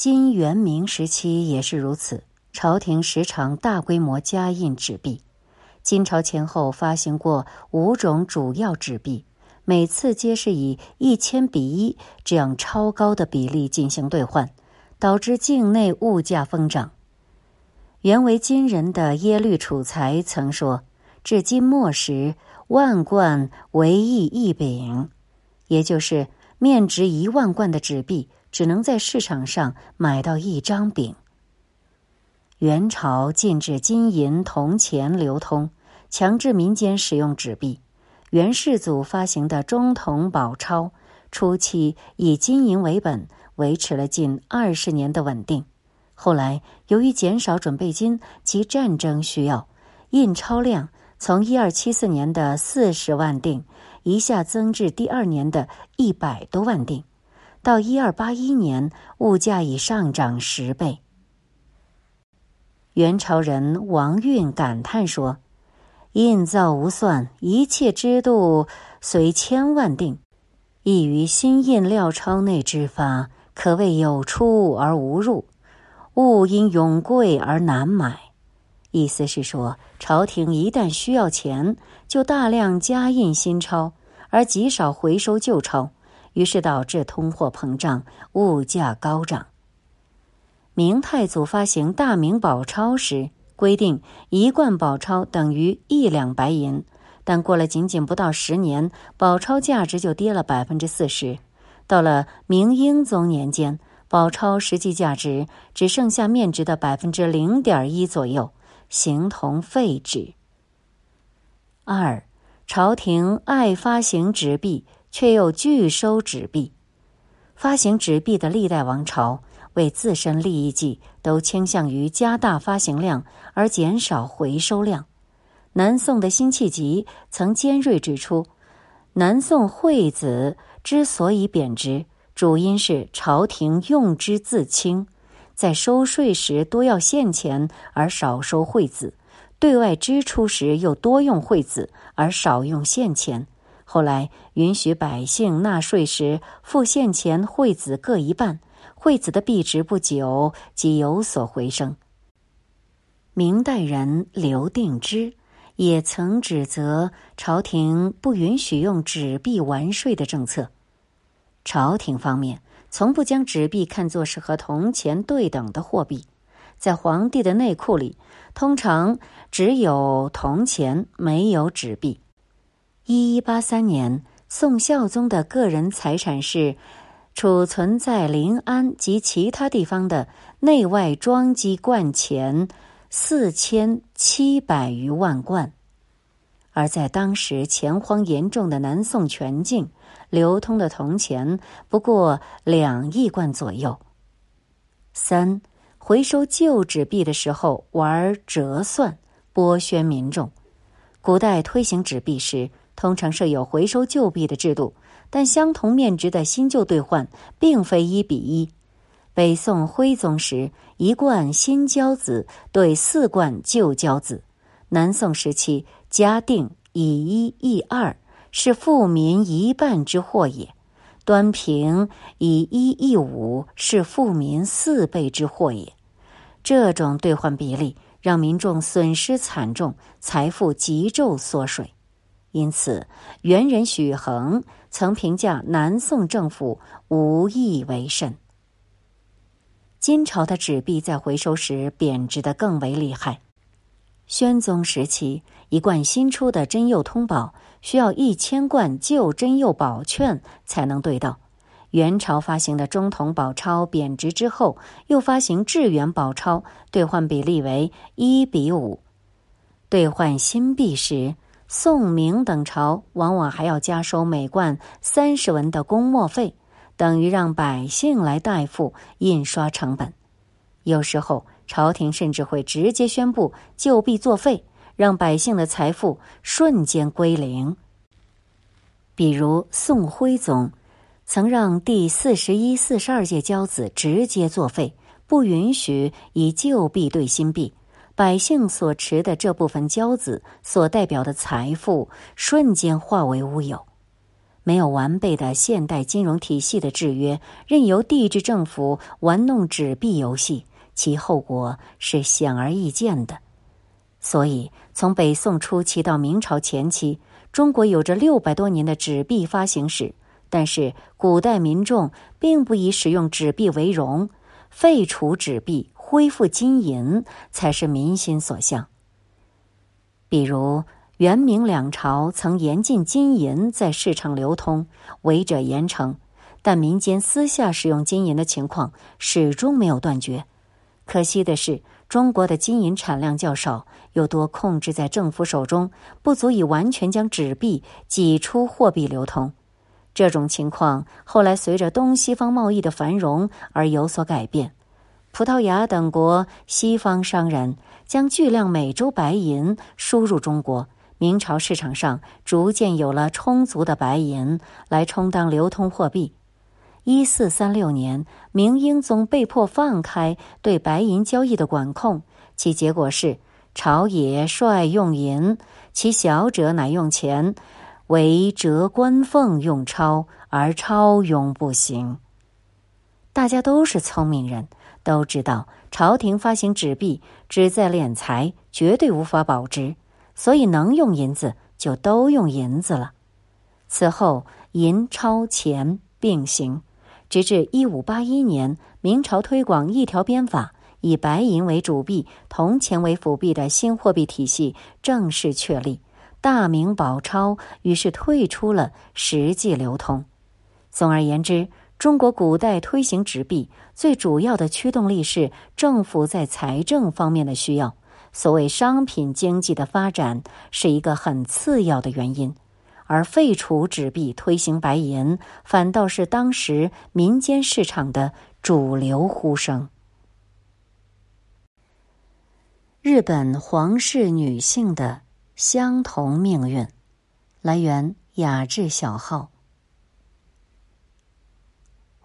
金元明时期也是如此，朝廷时常大规模加印纸币。金朝前后发行过五种主要纸币，每次皆是以一千比一这样超高的比例进行兑换，导致境内物价疯涨。原为金人的耶律楚材曾说：“至今末时，万贯为一一饼，也就是面值一万贯的纸币，只能在市场上买到一张饼。”元朝禁止金银铜钱流通，强制民间使用纸币。元世祖发行的中铜宝钞，初期以金银为本，维持了近二十年的稳定。后来，由于减少准备金及战争需要，印钞量从一二七四年的四十万锭一下增至第二年的一百多万锭，到一二八一年，物价已上涨十倍。元朝人王运感叹说：“印造无算，一切之度随千万定，亦于新印料钞内之发，可谓有出而无入。”物因永贵而难买，意思是说，朝廷一旦需要钱，就大量加印新钞，而极少回收旧钞，于是导致通货膨胀，物价高涨。明太祖发行大明宝钞时，规定一贯宝钞等于一两白银，但过了仅仅不到十年，宝钞价值就跌了百分之四十。到了明英宗年间。宝钞实际价值只剩下面值的百分之零点一左右，形同废纸。二，朝廷爱发行纸币，却又拒收纸币。发行纸币的历代王朝为自身利益计，都倾向于加大发行量而减少回收量。南宋的辛弃疾曾尖锐指出，南宋惠子之所以贬值。主因是朝廷用之自轻，在收税时多要现钱而少收惠子，对外支出时又多用惠子而少用现钱。后来允许百姓纳税时付现钱、惠子各一半，惠子的币值不久即有所回升。明代人刘定之也曾指责朝廷不允许用纸币完税的政策。朝廷方面从不将纸币看作是和铜钱对等的货币，在皇帝的内库里，通常只有铜钱，没有纸币。一一八三年，宋孝宗的个人财产是储存在临安及其他地方的内外装机罐钱四千七百余万贯，而在当时钱荒严重的南宋全境。流通的铜钱不过两亿贯左右。三，回收旧纸币的时候玩折算，剥削民众。古代推行纸币时，通常设有回收旧币的制度，但相同面值的新旧兑换并非一比一。北宋徽宗时，一贯新交子兑四贯旧交子；南宋时期，嘉定以一易二。是富民一半之祸也，端平以一亿五是富民四倍之祸也。这种兑换比例让民众损失惨重，财富急骤缩水。因此，元人许衡曾评价南宋政府无义为甚。金朝的纸币在回收时贬值的更为厉害。宣宗时期，一贯新出的真釉通宝。需要一千贯旧真釉宝券才能兑到。元朝发行的中铜宝钞贬值之后，又发行至元宝钞，兑换比例为一比五。兑换新币时，宋明等朝往往还要加收每贯三十文的公墨费，等于让百姓来代付印刷成本。有时候，朝廷甚至会直接宣布旧币作废。让百姓的财富瞬间归零。比如宋徽宗曾让第四十一、四十二届交子直接作废，不允许以旧币兑新币，百姓所持的这部分交子所代表的财富瞬间化为乌有。没有完备的现代金融体系的制约，任由地质政府玩弄纸币游戏，其后果是显而易见的。所以，从北宋初期到明朝前期，中国有着六百多年的纸币发行史。但是，古代民众并不以使用纸币为荣，废除纸币、恢复金银才是民心所向。比如，元明两朝曾严禁金银在市场流通，违者严惩，但民间私下使用金银的情况始终没有断绝。可惜的是，中国的金银产量较少，又多控制在政府手中，不足以完全将纸币挤出货币流通。这种情况后来随着东西方贸易的繁荣而有所改变。葡萄牙等国西方商人将巨量美洲白银输入中国，明朝市场上逐渐有了充足的白银来充当流通货币。一四三六年，明英宗被迫放开对白银交易的管控，其结果是朝野率用银，其小者乃用钱。为折官俸用钞，而钞永不行。大家都是聪明人，都知道朝廷发行纸币旨在敛财，绝对无法保值，所以能用银子就都用银子了。此后，银钞钱并行，直至一五八一年，明朝推广一条鞭法，以白银为主币，铜钱为辅币的新货币体系正式确立。大明宝钞于是退出了实际流通。总而言之，中国古代推行纸币最主要的驱动力是政府在财政方面的需要。所谓商品经济的发展是一个很次要的原因，而废除纸币、推行白银，反倒是当时民间市场的主流呼声。日本皇室女性的。相同命运，来源雅致小号。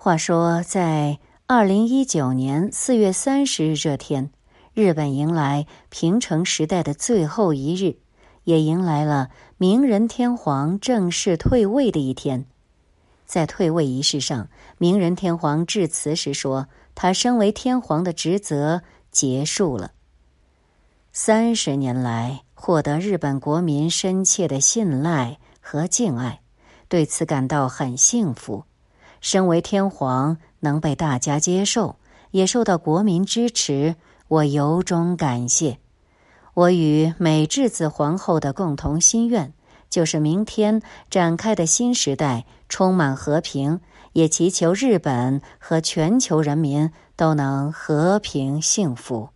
话说，在二零一九年四月三十日这天，日本迎来平成时代的最后一日，也迎来了明仁天皇正式退位的一天。在退位仪式上，明仁天皇致辞时说：“他身为天皇的职责结束了。三十年来。”获得日本国民深切的信赖和敬爱，对此感到很幸福。身为天皇，能被大家接受，也受到国民支持，我由衷感谢。我与美智子皇后的共同心愿，就是明天展开的新时代充满和平，也祈求日本和全球人民都能和平幸福。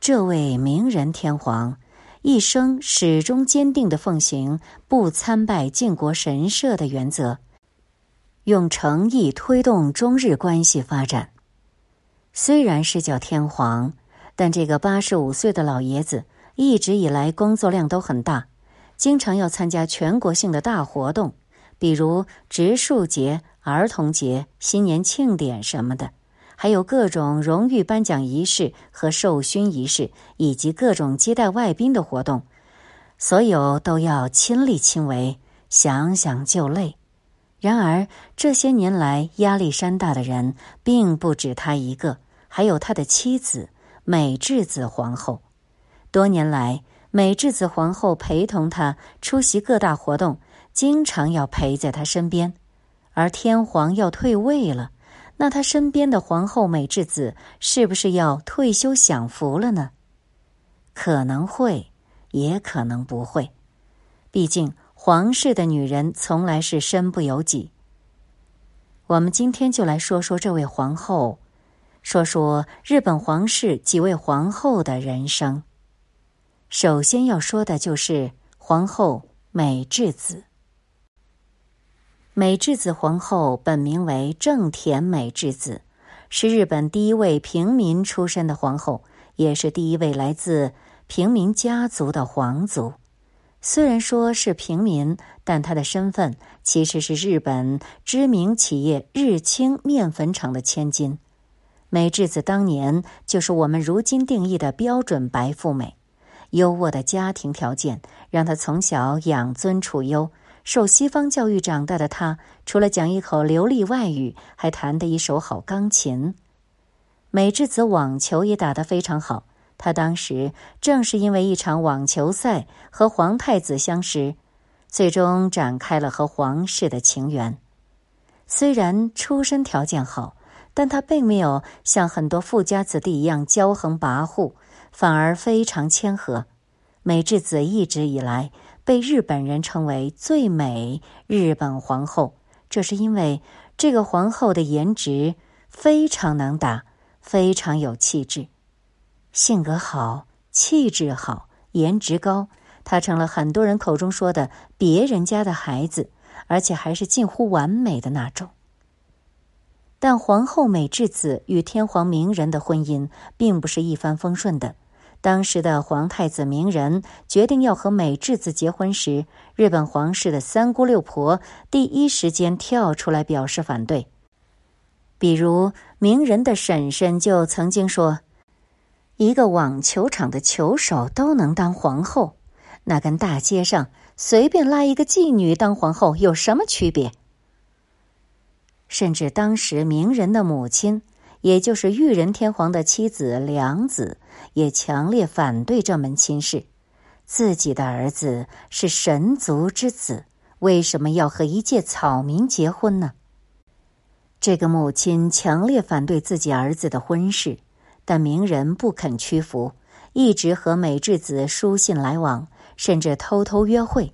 这位明仁天皇一生始终坚定的奉行不参拜靖国神社的原则，用诚意推动中日关系发展。虽然是叫天皇，但这个八十五岁的老爷子一直以来工作量都很大，经常要参加全国性的大活动，比如植树节、儿童节、新年庆典什么的。还有各种荣誉颁奖仪式和授勋仪式，以及各种接待外宾的活动，所有都要亲力亲为，想想就累。然而这些年来压力山大的人并不止他一个，还有他的妻子美智子皇后。多年来，美智子皇后陪同他出席各大活动，经常要陪在他身边。而天皇要退位了。那他身边的皇后美智子是不是要退休享福了呢？可能会，也可能不会。毕竟皇室的女人从来是身不由己。我们今天就来说说这位皇后，说说日本皇室几位皇后的人生。首先要说的就是皇后美智子。美智子皇后本名为正田美智子，是日本第一位平民出身的皇后，也是第一位来自平民家族的皇族。虽然说是平民，但她的身份其实是日本知名企业日清面粉厂的千金。美智子当年就是我们如今定义的标准白富美，优渥的家庭条件让她从小养尊处优。受西方教育长大的他，除了讲一口流利外语，还弹得一手好钢琴。美智子网球也打得非常好。他当时正是因为一场网球赛和皇太子相识，最终展开了和皇室的情缘。虽然出身条件好，但他并没有像很多富家子弟一样骄横跋扈，反而非常谦和。美智子一直以来被日本人称为最美日本皇后，这是因为这个皇后的颜值非常能打，非常有气质，性格好，气质好，颜值高，她成了很多人口中说的别人家的孩子，而且还是近乎完美的那种。但皇后美智子与天皇明仁的婚姻并不是一帆风顺的。当时的皇太子明仁决定要和美智子结婚时，日本皇室的三姑六婆第一时间跳出来表示反对。比如明仁的婶婶就曾经说：“一个网球场的球手都能当皇后，那跟大街上随便拉一个妓女当皇后有什么区别？”甚至当时明人的母亲。也就是裕仁天皇的妻子良子也强烈反对这门亲事，自己的儿子是神族之子，为什么要和一介草民结婚呢？这个母亲强烈反对自己儿子的婚事，但明仁不肯屈服，一直和美智子书信来往，甚至偷偷约会。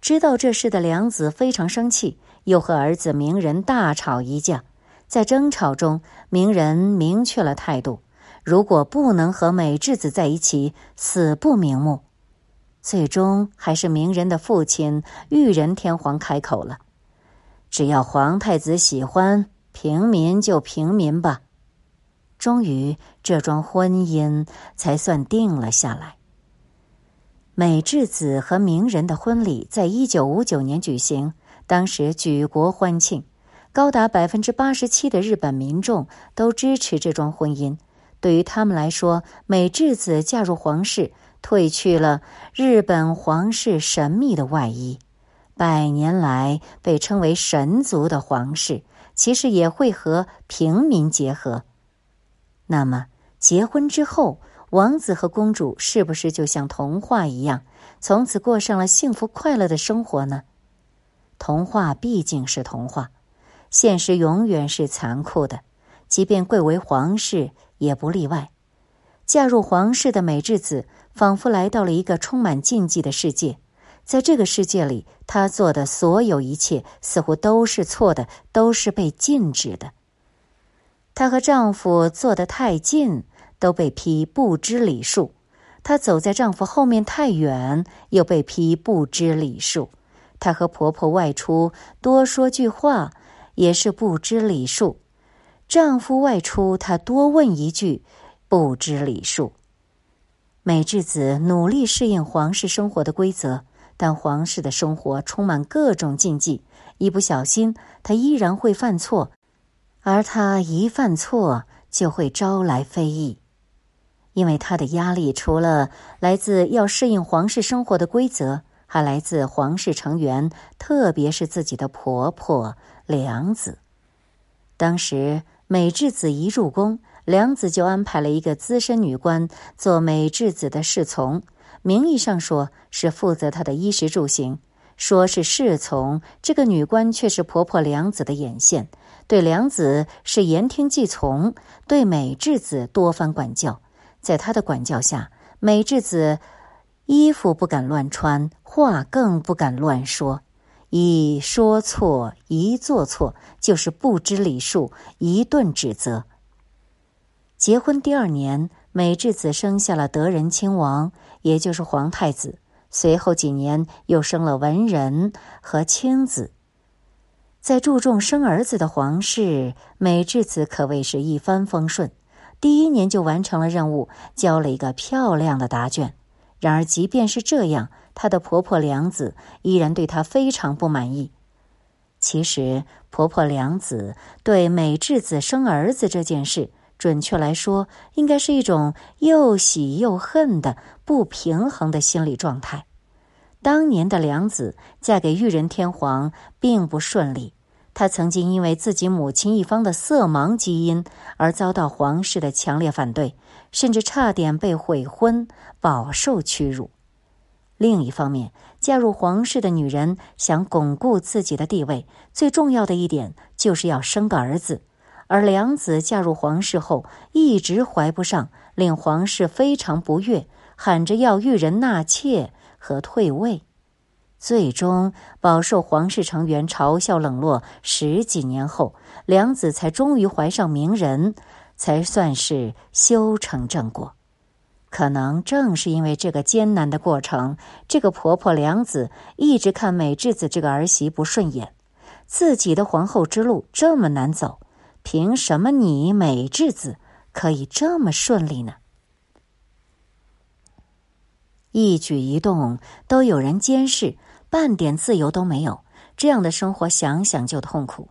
知道这事的良子非常生气，又和儿子明仁大吵一架。在争吵中，鸣人明确了态度：如果不能和美智子在一起，死不瞑目。最终，还是鸣人的父亲裕仁天皇开口了：“只要皇太子喜欢，平民就平民吧。”终于，这桩婚姻才算定了下来。美智子和鸣人的婚礼在一九五九年举行，当时举国欢庆。高达百分之八十七的日本民众都支持这桩婚姻。对于他们来说，美智子嫁入皇室，褪去了日本皇室神秘的外衣。百年来被称为神族的皇室，其实也会和平民结合。那么，结婚之后，王子和公主是不是就像童话一样，从此过上了幸福快乐的生活呢？童话毕竟是童话。现实永远是残酷的，即便贵为皇室也不例外。嫁入皇室的美智子，仿佛来到了一个充满禁忌的世界。在这个世界里，她做的所有一切似乎都是错的，都是被禁止的。她和丈夫坐得太近，都被批不知礼数；她走在丈夫后面太远，又被批不知礼数；她和婆婆外出多说句话。也是不知礼数，丈夫外出，她多问一句，不知礼数。美智子努力适应皇室生活的规则，但皇室的生活充满各种禁忌，一不小心，她依然会犯错，而她一犯错就会招来非议，因为她的压力除了来自要适应皇室生活的规则。还来自皇室成员，特别是自己的婆婆良子。当时美智子一入宫，良子就安排了一个资深女官做美智子的侍从，名义上说是负责她的衣食住行，说是侍从，这个女官却是婆婆良子的眼线，对良子是言听计从，对美智子多番管教。在她的管教下，美智子。衣服不敢乱穿，话更不敢乱说。一说错，一做错，就是不知礼数，一顿指责。结婚第二年，美智子生下了德仁亲王，也就是皇太子。随后几年，又生了文仁和青子。在注重生儿子的皇室，美智子可谓是一帆风顺。第一年就完成了任务，交了一个漂亮的答卷。然而，即便是这样，她的婆婆良子依然对她非常不满意。其实，婆婆良子对美智子生儿子这件事，准确来说，应该是一种又喜又恨的不平衡的心理状态。当年的良子嫁给裕仁天皇并不顺利，她曾经因为自己母亲一方的色盲基因而遭到皇室的强烈反对，甚至差点被悔婚，饱受屈辱。另一方面，嫁入皇室的女人想巩固自己的地位，最重要的一点就是要生个儿子。而良子嫁入皇室后，一直怀不上，令皇室非常不悦，喊着要裕人纳妾和退位，最终饱受皇室成员嘲笑冷落。十几年后，良子才终于怀上名人，才算是修成正果。可能正是因为这个艰难的过程，这个婆婆良子一直看美智子这个儿媳不顺眼，自己的皇后之路这么难走。凭什么你美智子可以这么顺利呢？一举一动都有人监视，半点自由都没有，这样的生活想想就痛苦。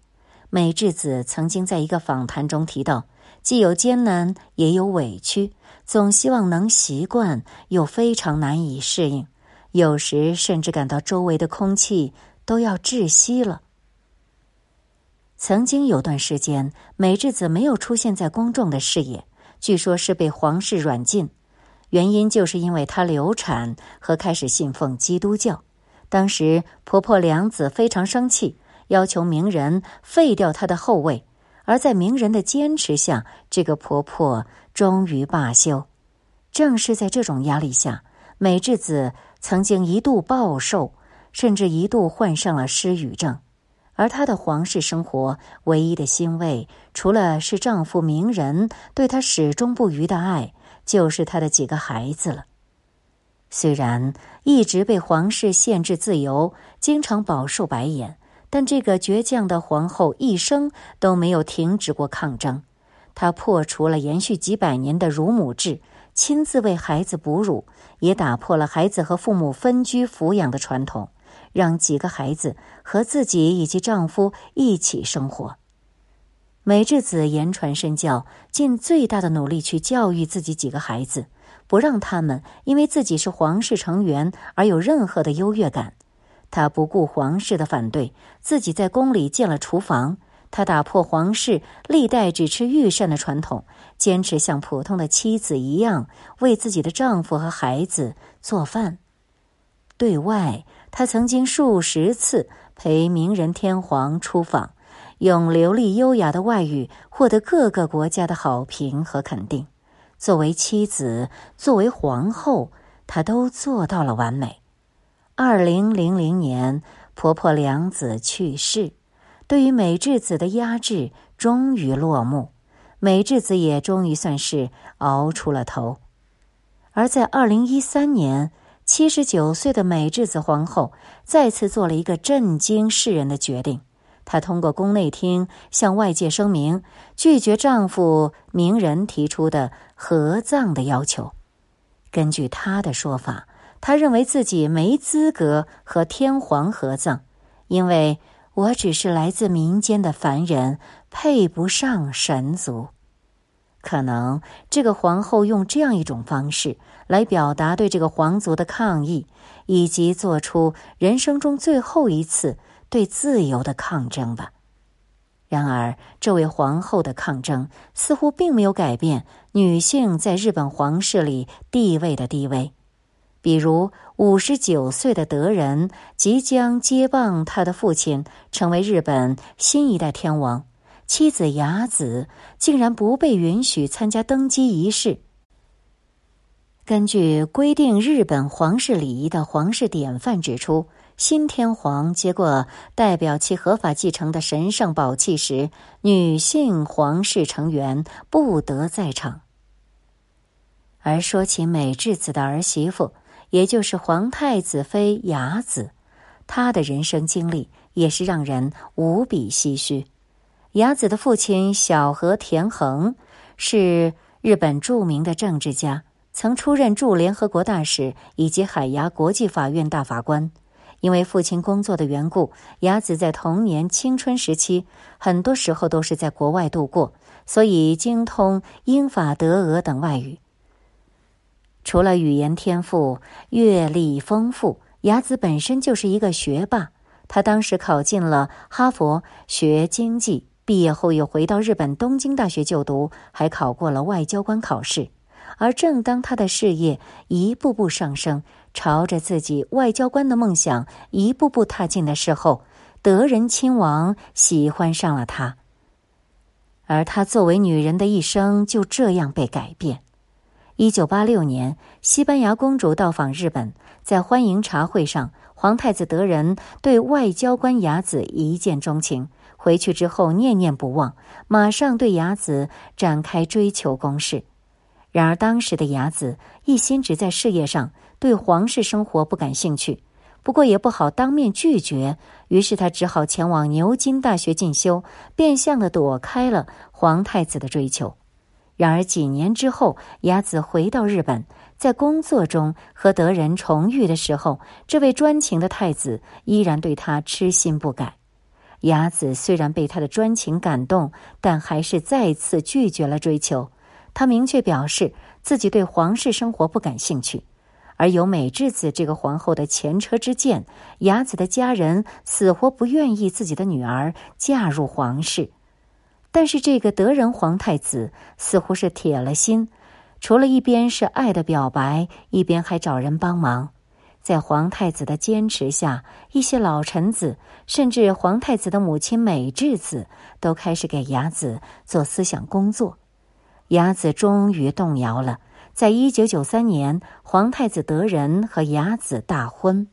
美智子曾经在一个访谈中提到，既有艰难，也有委屈，总希望能习惯，又非常难以适应，有时甚至感到周围的空气都要窒息了。曾经有段时间，美智子没有出现在公众的视野，据说是被皇室软禁，原因就是因为她流产和开始信奉基督教。当时婆婆良子非常生气，要求名人废掉她的后位，而在名人的坚持下，这个婆婆终于罢休。正是在这种压力下，美智子曾经一度暴瘦，甚至一度患上了失语症。而她的皇室生活唯一的欣慰，除了是丈夫名人对她始终不渝的爱，就是她的几个孩子了。虽然一直被皇室限制自由，经常饱受白眼，但这个倔强的皇后一生都没有停止过抗争。她破除了延续几百年的乳母制，亲自为孩子哺乳，也打破了孩子和父母分居抚养的传统。让几个孩子和自己以及丈夫一起生活。美智子言传身教，尽最大的努力去教育自己几个孩子，不让他们因为自己是皇室成员而有任何的优越感。她不顾皇室的反对，自己在宫里建了厨房。她打破皇室历代只吃御膳的传统，坚持像普通的妻子一样为自己的丈夫和孩子做饭。对外。他曾经数十次陪明仁天皇出访，用流利优雅的外语获得各个国家的好评和肯定。作为妻子，作为皇后，她都做到了完美。二零零零年，婆婆良子去世，对于美智子的压制终于落幕，美智子也终于算是熬出了头。而在二零一三年。七十九岁的美智子皇后再次做了一个震惊世人的决定，她通过宫内厅向外界声明，拒绝丈夫名人提出的合葬的要求。根据她的说法，她认为自己没资格和天皇合葬，因为我只是来自民间的凡人，配不上神族。可能这个皇后用这样一种方式来表达对这个皇族的抗议，以及做出人生中最后一次对自由的抗争吧。然而，这位皇后的抗争似乎并没有改变女性在日本皇室里地位的低微。比如，五十九岁的德仁即将接棒他的父亲，成为日本新一代天王。妻子雅子竟然不被允许参加登基仪式。根据规定日本皇室礼仪的皇室典范指出，新天皇接过代表其合法继承的神圣宝器时，女性皇室成员不得在场。而说起美智子的儿媳妇，也就是皇太子妃雅子，她的人生经历也是让人无比唏嘘。雅子的父亲小和田恒是日本著名的政治家，曾出任驻联合国大使以及海牙国际法院大法官。因为父亲工作的缘故，雅子在童年、青春时期很多时候都是在国外度过，所以精通英法德俄等外语。除了语言天赋、阅历丰富，雅子本身就是一个学霸，他当时考进了哈佛学经济，毕业后又回到日本东京大学就读，还考过了外交官考试。而正当他的事业一步步上升，朝着自己外交官的梦想一步步踏进的时候，德仁亲王喜欢上了他。而他作为女人的一生就这样被改变。一九八六年，西班牙公主到访日本，在欢迎茶会上，皇太子德仁对外交官雅子一见钟情，回去之后念念不忘，马上对雅子展开追求攻势。然而，当时的雅子一心只在事业上，对皇室生活不感兴趣。不过也不好当面拒绝，于是他只好前往牛津大学进修，变相的躲开了皇太子的追求。然而几年之后，雅子回到日本，在工作中和德仁重遇的时候，这位专情的太子依然对他痴心不改。雅子虽然被他的专情感动，但还是再次拒绝了追求。他明确表示自己对皇室生活不感兴趣，而有美智子这个皇后的前车之鉴，雅子的家人死活不愿意自己的女儿嫁入皇室。但是这个德仁皇太子似乎是铁了心，除了一边是爱的表白，一边还找人帮忙。在皇太子的坚持下，一些老臣子，甚至皇太子的母亲美智子，都开始给雅子做思想工作。雅子终于动摇了。在一九九三年，皇太子德仁和雅子大婚。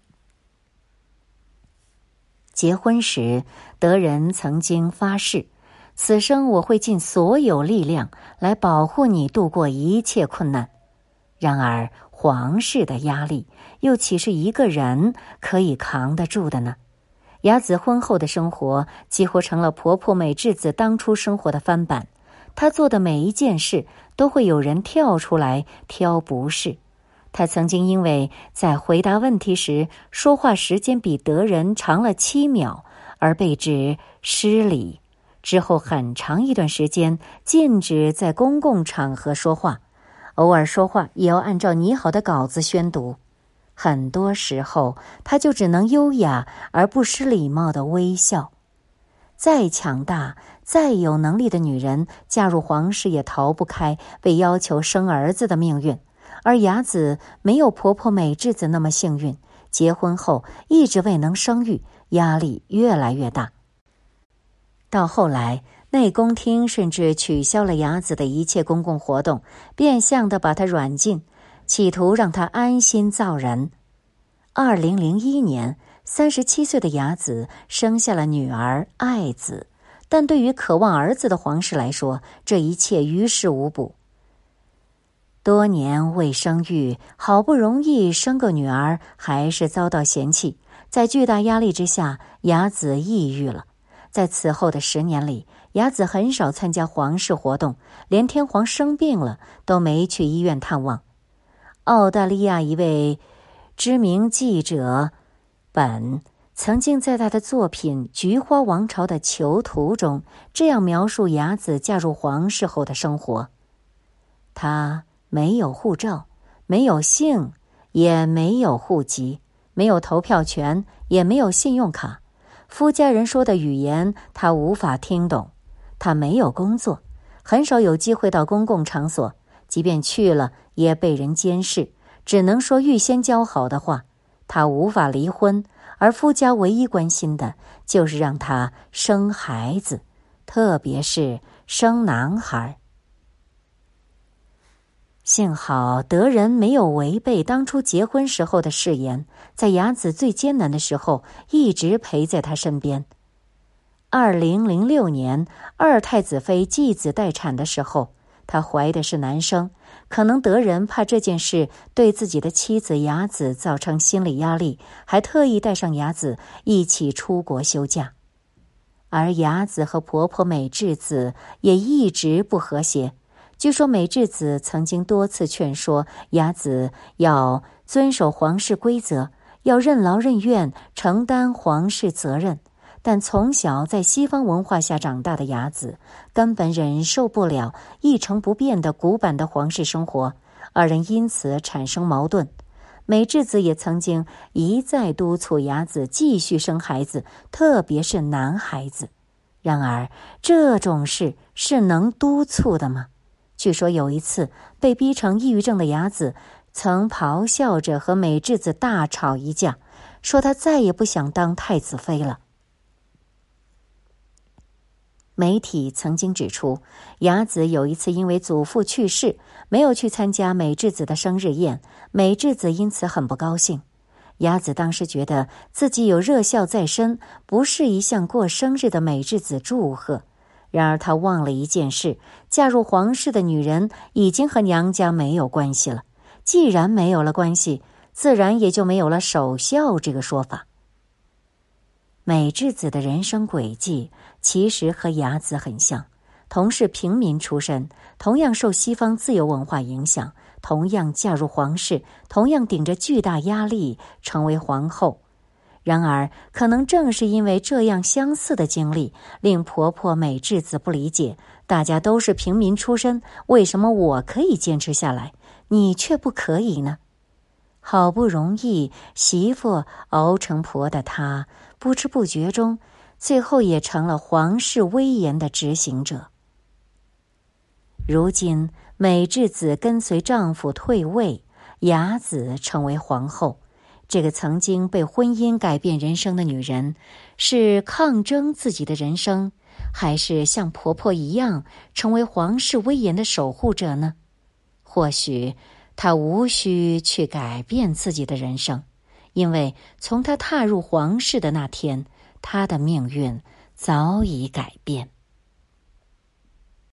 结婚时，德仁曾经发誓：“此生我会尽所有力量来保护你，度过一切困难。”然而，皇室的压力又岂是一个人可以扛得住的呢？雅子婚后的生活几乎成了婆婆美智子当初生活的翻版。他做的每一件事都会有人跳出来挑不是。他曾经因为在回答问题时说话时间比德人长了七秒而被指失礼，之后很长一段时间禁止在公共场合说话，偶尔说话也要按照拟好的稿子宣读。很多时候，他就只能优雅而不失礼貌的微笑。再强大。再有能力的女人嫁入皇室，也逃不开被要求生儿子的命运。而雅子没有婆婆美智子那么幸运，结婚后一直未能生育，压力越来越大。到后来，内宫厅甚至取消了雅子的一切公共活动，变相的把她软禁，企图让她安心造人。二零零一年，三十七岁的雅子生下了女儿爱子。但对于渴望儿子的皇室来说，这一切于事无补。多年未生育，好不容易生个女儿，还是遭到嫌弃。在巨大压力之下，雅子抑郁了。在此后的十年里，雅子很少参加皇室活动，连天皇生病了都没去医院探望。澳大利亚一位知名记者本。曾经在他的作品《菊花王朝的囚徒》中，这样描述雅子嫁入皇室后的生活：她没有护照，没有姓，也没有户籍，没有投票权，也没有信用卡。夫家人说的语言她无法听懂。她没有工作，很少有机会到公共场所，即便去了，也被人监视，只能说预先交好的话。她无法离婚。而夫家唯一关心的就是让她生孩子，特别是生男孩。幸好德仁没有违背当初结婚时候的誓言，在雅子最艰难的时候一直陪在她身边。二零零六年，二太子妃继子待产的时候，她怀的是男生。可能德仁怕这件事对自己的妻子雅子造成心理压力，还特意带上雅子一起出国休假。而雅子和婆婆美智子也一直不和谐。据说美智子曾经多次劝说雅子要遵守皇室规则，要任劳任怨，承担皇室责任。但从小在西方文化下长大的雅子，根本忍受不了一成不变的古板的皇室生活，二人因此产生矛盾。美智子也曾经一再督促雅子继续生孩子，特别是男孩子。然而，这种事是能督促的吗？据说有一次被逼成抑郁症的雅子，曾咆哮着和美智子大吵一架，说她再也不想当太子妃了。媒体曾经指出，雅子有一次因为祖父去世，没有去参加美智子的生日宴，美智子因此很不高兴。雅子当时觉得自己有热孝在身，不适宜向过生日的美智子祝贺。然而，她忘了一件事：嫁入皇室的女人已经和娘家没有关系了。既然没有了关系，自然也就没有了守孝这个说法。美智子的人生轨迹其实和雅子很像，同是平民出身，同样受西方自由文化影响，同样嫁入皇室，同样顶着巨大压力成为皇后。然而，可能正是因为这样相似的经历，令婆婆美智子不理解：大家都是平民出身，为什么我可以坚持下来，你却不可以呢？好不容易媳妇熬成婆的她。不知不觉中，最后也成了皇室威严的执行者。如今，美智子跟随丈夫退位，雅子成为皇后。这个曾经被婚姻改变人生的女人，是抗争自己的人生，还是像婆婆一样成为皇室威严的守护者呢？或许，她无需去改变自己的人生。因为从她踏入皇室的那天，他的命运早已改变。